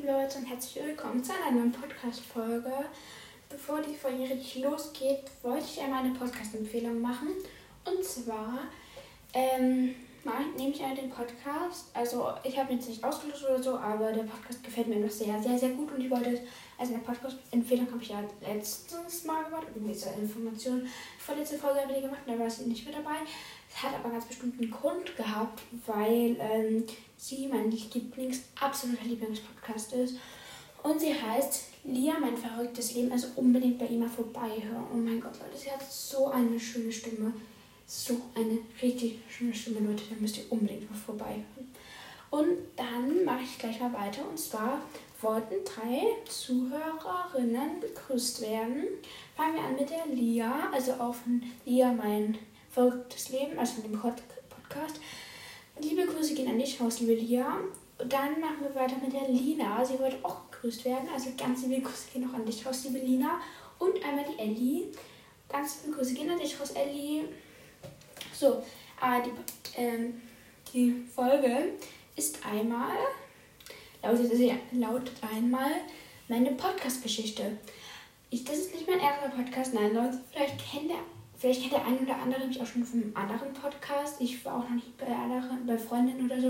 lieben Leute und herzlich willkommen zu einer neuen Podcast-Folge. Bevor die Folge richtig losgeht, wollte ich einmal eine Podcast-Empfehlung machen. Und zwar ähm, nehme ich einmal den Podcast. Also, ich habe jetzt nicht ausgelöst oder so, aber der Podcast gefällt mir noch sehr, sehr, sehr gut. Und ich wollte, also eine Podcast-Empfehlung habe ich ja letztes Mal gemacht. Und diese Information vorletzte Folge habe ich gemacht, da war sie nicht mehr dabei. Es hat aber ganz bestimmt einen Grund gehabt, weil ähm, sie mein Lieblings, absoluter Lieblingspodcast ist. Und sie heißt Lia, mein verrücktes Leben. Also unbedingt bei ihr mal vorbeihören. Oh mein Gott, Leute, sie hat so eine schöne Stimme. So eine richtig schöne Stimme, Leute. Da müsst ihr unbedingt mal vorbeihören. Und dann mache ich gleich mal weiter. Und zwar wollten drei Zuhörerinnen begrüßt werden. Fangen wir an mit der Lia, also von Lia, mein verrücktes Leben, also von dem Podcast. Liebe Grüße gehen an dich raus, liebe Lia. Und dann machen wir weiter mit der Lina. Sie wollte auch begrüßt werden. Also ganz liebe Grüße gehen auch an dich raus, liebe Lina. Und einmal die Ellie. Ganz liebe Grüße gehen an dich raus, Ellie. So, äh, die, ähm, die Folge ist einmal, lautet, lautet einmal meine Podcast-Geschichte. das ist nicht mein erster Podcast, nein, Leute, vielleicht kennt ihr Vielleicht kennt der eine oder andere mich auch schon vom anderen Podcast. Ich war auch noch nicht bei, anderen, bei Freundinnen oder so.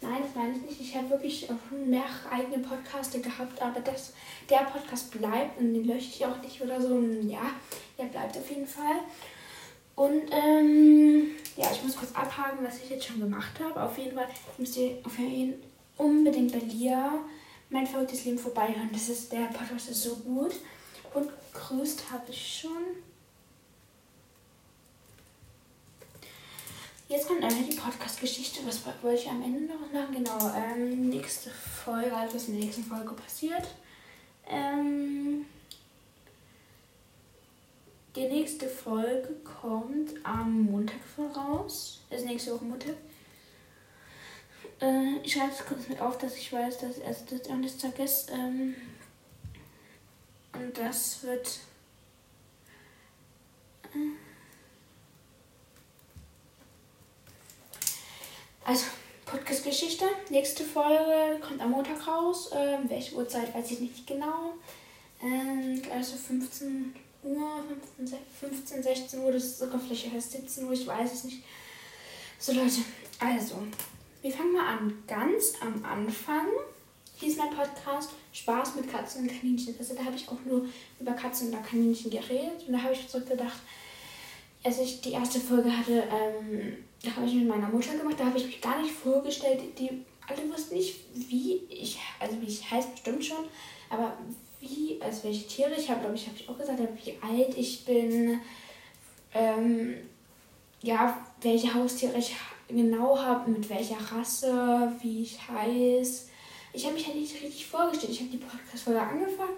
Nein, das meine ich nicht. Ich habe wirklich schon mehrere eigene Podcasts gehabt, aber das, der Podcast bleibt und den lösche ich auch nicht oder so. Ja, der bleibt auf jeden Fall. Und ähm, ja, ich muss kurz abhaken, was ich jetzt schon gemacht habe. Auf jeden Fall müsst ihr auf jeden unbedingt bei Lia mein verrücktes Leben vorbeihören. Das ist, der Podcast ist so gut. Und grüßt habe ich schon. Jetzt kommt einfach die Podcast-Geschichte. Was wollte ich am Ende noch sagen? Genau, ähm, nächste Folge, also was in der nächsten Folge passiert. Ähm, die nächste Folge kommt am Montag voraus. Ist nächste Woche Montag. Äh, ich schreibe es kurz mit auf, dass ich weiß, dass es das Donnerstag ist. Ähm, und das wird. Äh, Also, Podcast-Geschichte. Nächste Folge kommt am Montag raus. Ähm, welche Uhrzeit weiß ich nicht genau. Ähm, also 15 Uhr, 15, 15, 16 Uhr, das ist sogar vielleicht erst 17 Uhr, ich weiß es nicht. So Leute, also, wir fangen mal an. Ganz am Anfang hieß mein Podcast Spaß mit Katzen und Kaninchen. Also da habe ich auch nur über Katzen und Kaninchen geredet. Und da habe ich zurückgedacht, als ich die erste Folge hatte, ähm, da habe ich mit meiner Mutter gemacht, da habe ich mich gar nicht vorgestellt. Die alle wussten nicht, wie ich, also wie ich heiße bestimmt schon, aber wie, also welche Tiere ich habe, glaube ich, habe ich auch gesagt, wie alt ich bin, ähm, ja, welche Haustiere ich genau habe, mit welcher Rasse, wie ich heiße. Ich habe mich halt nicht richtig vorgestellt. Ich habe die Podcast-Folge angefangen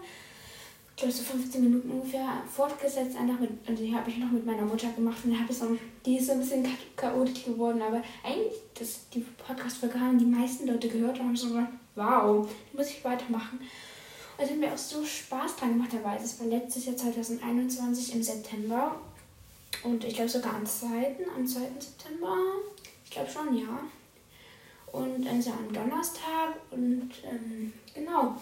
glaube so 15 Minuten ungefähr fortgesetzt. Einfach mit, also die habe ich noch mit meiner Mutter gemacht und habe so, die ist so ein bisschen chaotisch geworden, aber eigentlich, dass die Podcast-Folge haben die meisten Leute gehört und haben so gesagt, wow, die muss ich weitermachen. Es hat mir auch so Spaß dran gemacht dabei. Das war letztes Jahr 2021 im September. Und ich glaube sogar am 2. am 2. September. Ich glaube schon, ja. Und dann so am Donnerstag und ähm, genau.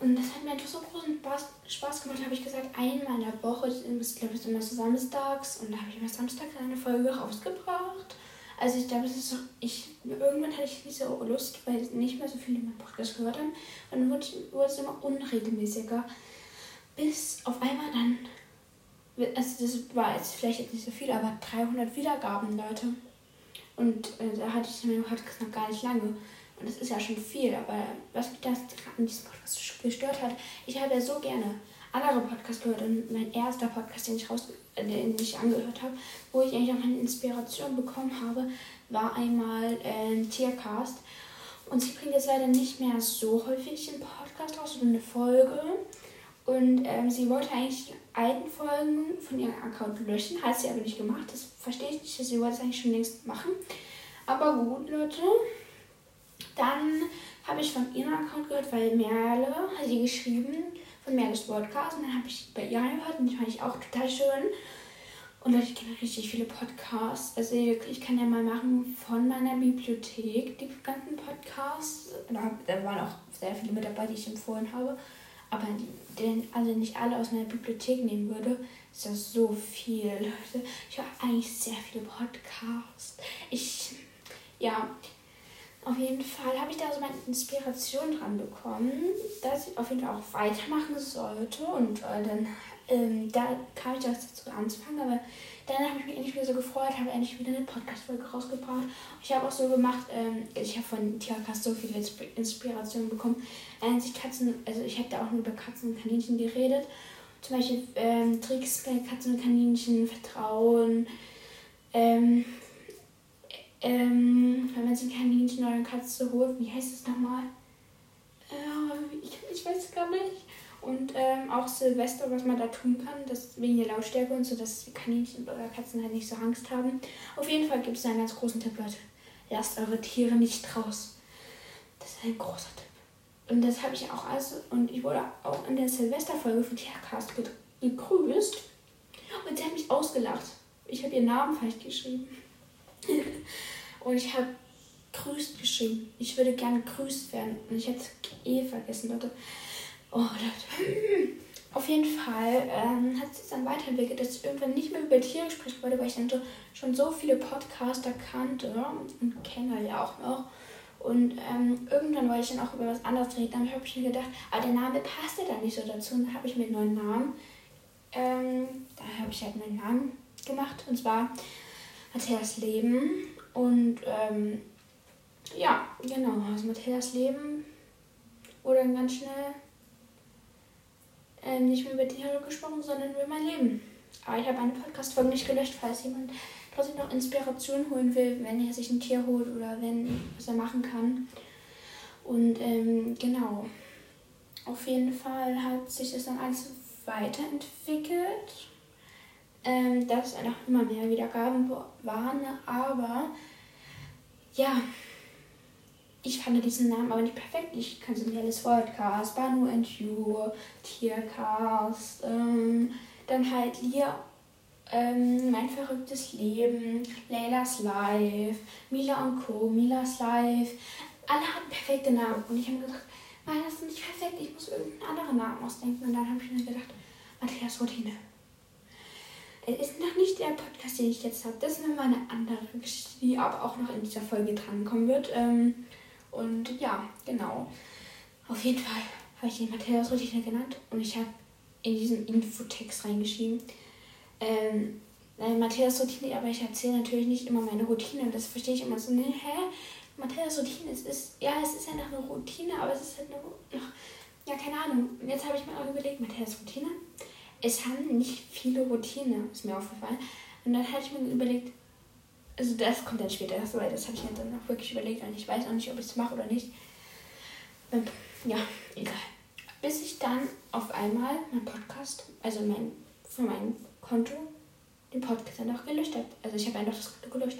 Und das hat mir einfach so großen Spaß, gemacht, habe ich gesagt, einmal in der Woche, ich glaube, es ist immer so samstags und da habe ich immer samstags eine Folge rausgebracht. Also ich glaube, es ist so, ich, irgendwann hatte ich so Lust, weil nicht mehr so viele in meinem Podcast gehört haben. Und dann wurde, wurde es immer unregelmäßiger. Bis auf einmal dann, also das war jetzt vielleicht nicht so viel, aber 300 Wiedergaben, Leute. Und äh, da hatte ich meinen Podcast noch gar nicht lange. Und das ist ja schon viel, aber was mich das an diesem Podcast gestört hat, ich habe ja so gerne andere Podcasts gehört und mein erster Podcast, den ich, raus, äh, den ich angehört habe, wo ich eigentlich auch meine Inspiration bekommen habe, war einmal äh, Tiercast. Und sie bringt jetzt leider nicht mehr so häufig einen Podcast raus, sondern eine Folge. Und ähm, sie wollte eigentlich die alten Folgen von ihrem Account löschen, hat sie aber nicht gemacht. Das verstehe ich nicht, sie wollte es eigentlich schon längst machen. Aber gut, Leute. Dann habe ich von ihrem Account gehört, weil Merle hat sie geschrieben, von Merles Podcast. Und dann habe ich bei ihr gehört und die fand ich auch total schön. Und Leute, ich kenne richtig viele Podcasts. Also ich kann ja mal machen von meiner Bibliothek die ganzen Podcasts. Da, waren auch sehr viele mit dabei, die ich empfohlen habe. Aber den also nicht alle aus meiner Bibliothek nehmen würde, ist das so viel, Leute. Ich höre eigentlich sehr viele Podcasts. Ich, ja, jeden Fall habe ich da so meine Inspiration dran bekommen, dass ich auf jeden Fall auch weitermachen sollte. Und äh, dann ähm, da kam ich dazu anzufangen, aber dann habe ich mich endlich wieder so gefreut, habe endlich wieder eine Podcast-Folge rausgebracht. Ich habe auch so gemacht, ähm, ich habe von Tiercast so viel Inspiration bekommen. Sich Katzen, also ich habe da auch nur über Katzen und Kaninchen geredet. Zum Beispiel ähm, Tricks bei Katzen und Kaninchen, Vertrauen, ähm, ähm, wenn man sich ein Kaninchen oder eine Katze holt, wie heißt das nochmal? Äh, ich, ich weiß gar nicht. Und ähm, auch Silvester, was man da tun kann, das wegen der Lautstärke und so, dass Kaninchen oder Katzen halt nicht so Angst haben. Auf jeden Fall gibt es einen ganz großen Tipp, Leute. Lasst eure Tiere nicht raus. Das ist ein großer Tipp. Und das habe ich auch also, und ich wurde auch in der Silvesterfolge von Tiercast gegrüßt. Und sie hat mich ausgelacht. Ich habe ihren Namen falsch geschrieben. und ich habe grüßt geschrieben. Ich würde gerne grüßt werden. Und ich hätte eh vergessen, Leute. Oh, Leute. Auf jeden Fall ähm, hat sich dann weiterentwickelt, dass ich irgendwann nicht mehr über Tiere sprechen wollte, weil ich dann so, schon so viele Podcaster kannte und kenne ja auch noch. Und ähm, irgendwann wollte ich dann auch über was anderes reden. Dann habe ich mir gedacht, aber der Name passt ja dann nicht so dazu. Und dann habe ich mir einen neuen Namen. Ähm, da habe ich halt einen neuen Namen gemacht. Und zwar Matthias Leben. Und ähm, ja, genau, also Matthias Leben wurde dann ganz schnell ähm, nicht mehr über Tiere gesprochen, sondern über mein Leben. Aber ich habe eine Podcast-Folge nicht gelöscht, falls jemand trotzdem noch Inspiration holen will, wenn er sich ein Tier holt oder wenn was er machen kann. Und ähm, genau. Auf jeden Fall hat sich das dann alles weiterentwickelt. Ähm, dass es einfach immer mehr Wiedergaben waren, aber ja, ich fand diesen Namen aber nicht perfekt. Ich kannte nicht alles Podcast, Banu and You, Tiercast, ähm, dann halt Lia, ähm, Mein verrücktes Leben, Leilas Life, Mila und Co., Milas Life. Alle hatten perfekte Namen und ich habe nein, das ist nicht perfekt, ich muss irgendeinen anderen Namen ausdenken. Und dann habe ich mir gedacht, Matthias Routine. Es ist noch nicht der Podcast, den ich jetzt habe. Das ist nochmal eine andere Geschichte, die aber auch noch in dieser Folge drankommen wird. Ähm, und ja, genau. Auf jeden Fall habe ich den Matthäus Routine genannt und ich habe in diesen Infotext reingeschrieben. Ähm, Matthäus Routine, aber ich erzähle natürlich nicht immer meine Routine und das verstehe ich immer so, ne, hä? Matthäus Routine, es ist, ja, es ist noch eine Routine, aber es ist halt noch ja, keine Ahnung. Und jetzt habe ich mir auch überlegt, Matthäus Routine, es haben nicht viele Routine, ist mir aufgefallen. Und dann hatte ich mir überlegt, also das kommt dann später, das, das habe ich mir dann auch wirklich überlegt und ich weiß auch nicht, ob ich es mache oder nicht. Ähm, ja, egal. Bis ich dann auf einmal mein Podcast, also mein, von meinem Konto, den Podcast dann auch gelöscht habe. Also ich habe einfach das Konto gelöscht.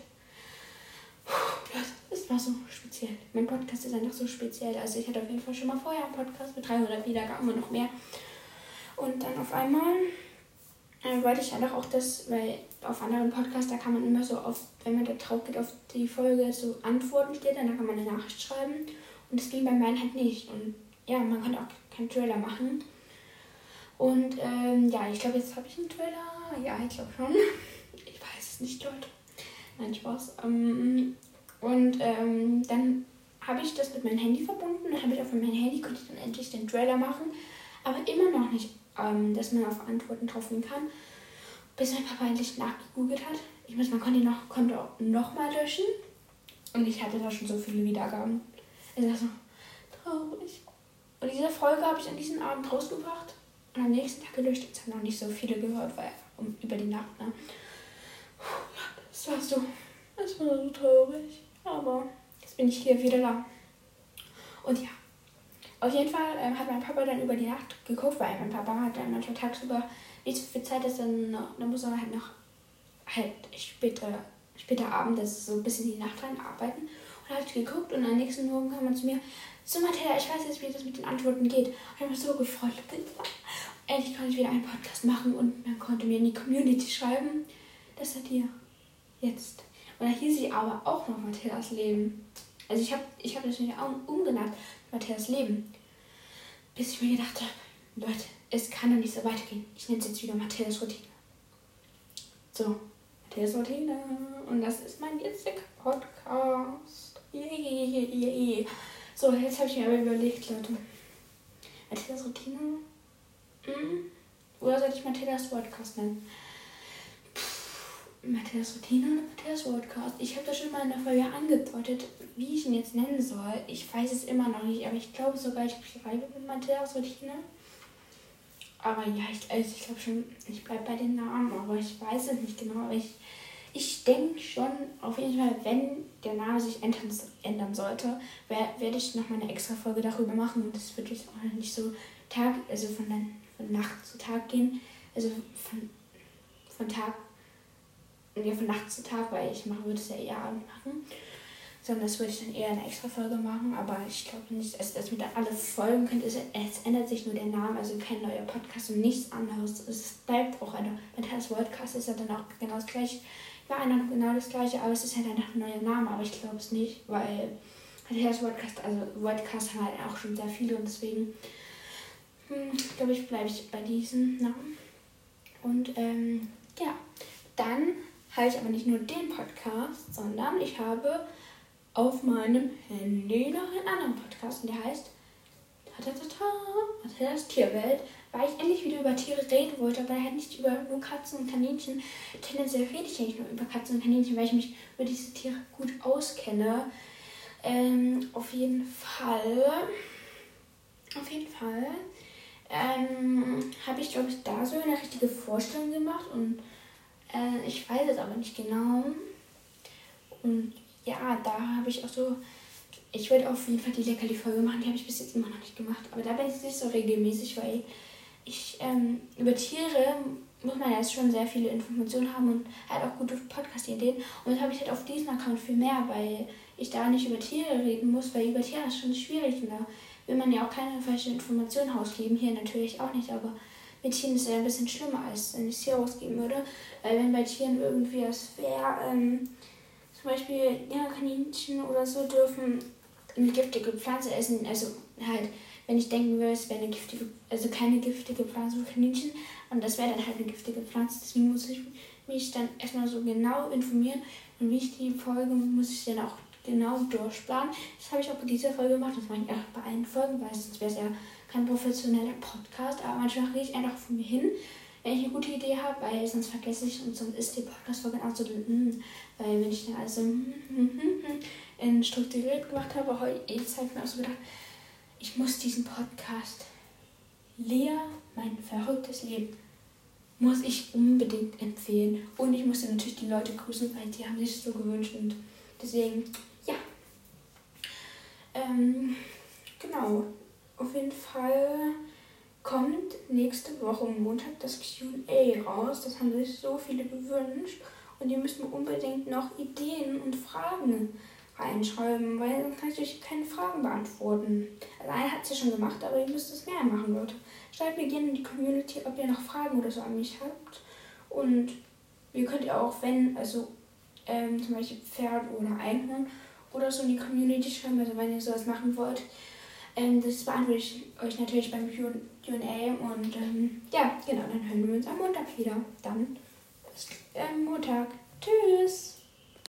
Das war so speziell. Mein Podcast ist einfach so speziell. Also ich hatte auf jeden Fall schon mal vorher einen Podcast mit 300 Wiedergaben und noch mehr. Und dann auf einmal dann wollte ich einfach auch das, weil auf anderen Podcasts, da kann man immer so auf, wenn man da drauf geht auf die Folge, so Antworten steht, dann kann man eine Nachricht schreiben. Und das ging bei meinen halt nicht. Und ja, man konnte auch keinen Trailer machen. Und ähm, ja, ich glaube, jetzt habe ich einen Trailer. Ja, ich glaube schon. Ich weiß es nicht, Leute. Nein, Spaß. Ähm, und ähm, dann habe ich das mit meinem Handy verbunden. Dann habe ich auf meinem Handy, konnte ich dann endlich den Trailer machen. Aber immer noch nicht ähm, dass man auf Antworten treffen kann. Bis mein Papa endlich nachgegoogelt hat. Ich muss mein Konto noch, Konto noch mal löschen. Und ich hatte da schon so viele Wiedergaben. Es war so traurig. Und diese Folge habe ich an diesem Abend rausgebracht und am nächsten Tag gelöscht. Jetzt haben noch nicht so viele gehört, weil um, über die Nacht. Ne? Das war so, das war so traurig. Aber jetzt bin ich hier wieder da. Und ja, auf jeden Fall ähm, hat mein Papa dann über die Nacht geguckt, weil mein Papa hat dann manchmal tagsüber nicht so viel Zeit, dass dann, noch, dann muss er halt noch halt später, später Abend, das ist so ein bisschen die Nacht rein arbeiten. Und hat geguckt und am nächsten Morgen kam er zu mir, so Matthäa, ich weiß jetzt, wie das mit den Antworten geht. Und ich habe mich so gefreut. Endlich konnte ich wieder einen Podcast machen und man konnte mir in die Community schreiben. das seid ihr. Jetzt. Und da hieß sie aber auch noch Matthias Leben. Also ich habe ich hab das auch umgenannt, Matthias Leben. Bis ich mir gedacht habe, Leute, es kann doch nicht so weitergehen. Ich nenne es jetzt wieder Matthias Routine. So, Matthias Routine. Und das ist mein jetziger Podcast. Yeah, yeah, yeah. So, jetzt habe ich mir aber überlegt, Leute. Matthias Routine? Hm? Oder soll ich Matthias Podcast nennen? Matthias Routine oder Matthias Podcast? Ich habe das schon mal in der Folge angedeutet, wie ich ihn jetzt nennen soll. Ich weiß es immer noch nicht, aber ich glaube sogar, ich bleibe mit Matthias Routine. Aber ja, ich, also ich glaube schon, ich bleibe bei den Namen, aber ich weiß es nicht genau. Aber ich, ich denke schon, auf jeden Fall, wenn der Name sich ändern, sollte, werde ich noch mal eine extra Folge darüber machen. Und das wird jetzt auch nicht so Tag, also von, von Nacht zu Tag gehen. Also von, von Tag von Nacht zu Tag, weil ich mache, würde es ja eher Abend machen. Sondern das würde ich dann eher eine extra Folge machen, aber ich glaube nicht, also, dass mir da alle folgen könnt. Es, es ändert sich nur der Name, also kein neuer Podcast und nichts anderes. Es bleibt auch einer. Matthias Podcast ist ja dann auch genau das gleiche. Ja, einer genau das gleiche, aber es ist halt einfach ein neuer Name, aber ich glaube es nicht, weil Matthias Podcast, also Podcast haben halt auch schon sehr viele und deswegen hm, glaube ich, bleibe ich bei diesem Namen. Und ähm, ja, dann habe ich aber nicht nur den Podcast, sondern ich habe auf meinem Handy noch einen anderen Podcast und der heißt Matthias Tierwelt, weil ich endlich wieder über Tiere reden wollte, aber halt nicht über nur Katzen und Kaninchen. Tendenziell rede ich eigentlich nur über Katzen und Kaninchen, weil ich mich über diese Tiere gut auskenne. Ähm, auf jeden Fall, auf jeden Fall ähm, habe ich, glaube ich, da so eine richtige Vorstellung gemacht und äh, ich weiß es aber nicht genau. Und ja, da habe ich auch so. Ich werde auf jeden Fall die Leckerli-Folge machen, die habe ich bis jetzt immer noch nicht gemacht. Aber da bin ich nicht so regelmäßig, weil ich ähm, über Tiere muss man jetzt schon sehr viele Informationen haben und halt auch gute Podcast-Ideen. Und das habe ich halt auf diesem Account viel mehr, weil ich da nicht über Tiere reden muss, weil über Tiere ist schon schwierig und da will man ja auch keine falschen Informationen rausgeben. Hier natürlich auch nicht, aber mit Tieren ist es ja ein bisschen schlimmer, als wenn ich es hier rausgeben würde. Weil wenn bei Tieren irgendwie was wäre, ähm, zum Beispiel ja, Kaninchen oder so dürfen eine giftige Pflanze essen. Also halt, wenn ich denken würde, es wäre eine giftige, also keine giftige Pflanze für Kaninchen und das wäre dann halt eine giftige Pflanze. Deswegen muss ich mich dann erstmal so genau informieren und wie ich die Folge muss ich dann auch genau durchplanen. Das habe ich auch bei dieser Folge gemacht. Das mache ich auch bei allen Folgen, weil sonst wäre es ja kein professioneller Podcast. Aber manchmal rede ich einfach von mir hin, wenn ich eine gute Idee habe, weil sonst vergesse ich und sonst ist die Podcast-Folge auch so, mm, weil wenn ich dann also mm, strukturiert gemacht habe, jetzt habe ich mir auch so gedacht, ich muss diesen Podcast Lea, mein verrücktes Leben, muss ich unbedingt empfehlen. Und ich musste natürlich die Leute grüßen, weil die haben sich so gewünscht und deswegen ähm, genau. Auf jeden Fall kommt nächste Woche Montag das QA raus. Das haben sich so viele gewünscht. Und ihr müsst mir unbedingt noch Ideen und Fragen reinschreiben, weil dann kann ich euch keine Fragen beantworten. Also einer hat es ja schon gemacht, aber ihr müsst es mehr machen, Leute. Schreibt mir gerne in die Community, ob ihr noch Fragen oder so an mich habt. Und ihr könnt ja auch, wenn, also ähm, zum Beispiel Pferd oder Einhorn oder so in die Community schreiben, also wenn ihr sowas machen wollt. Ähm, das beantworte ich euch natürlich beim QA und ähm, ja, genau, dann hören wir uns am Montag wieder. Dann bis ähm, Montag. Tschüss!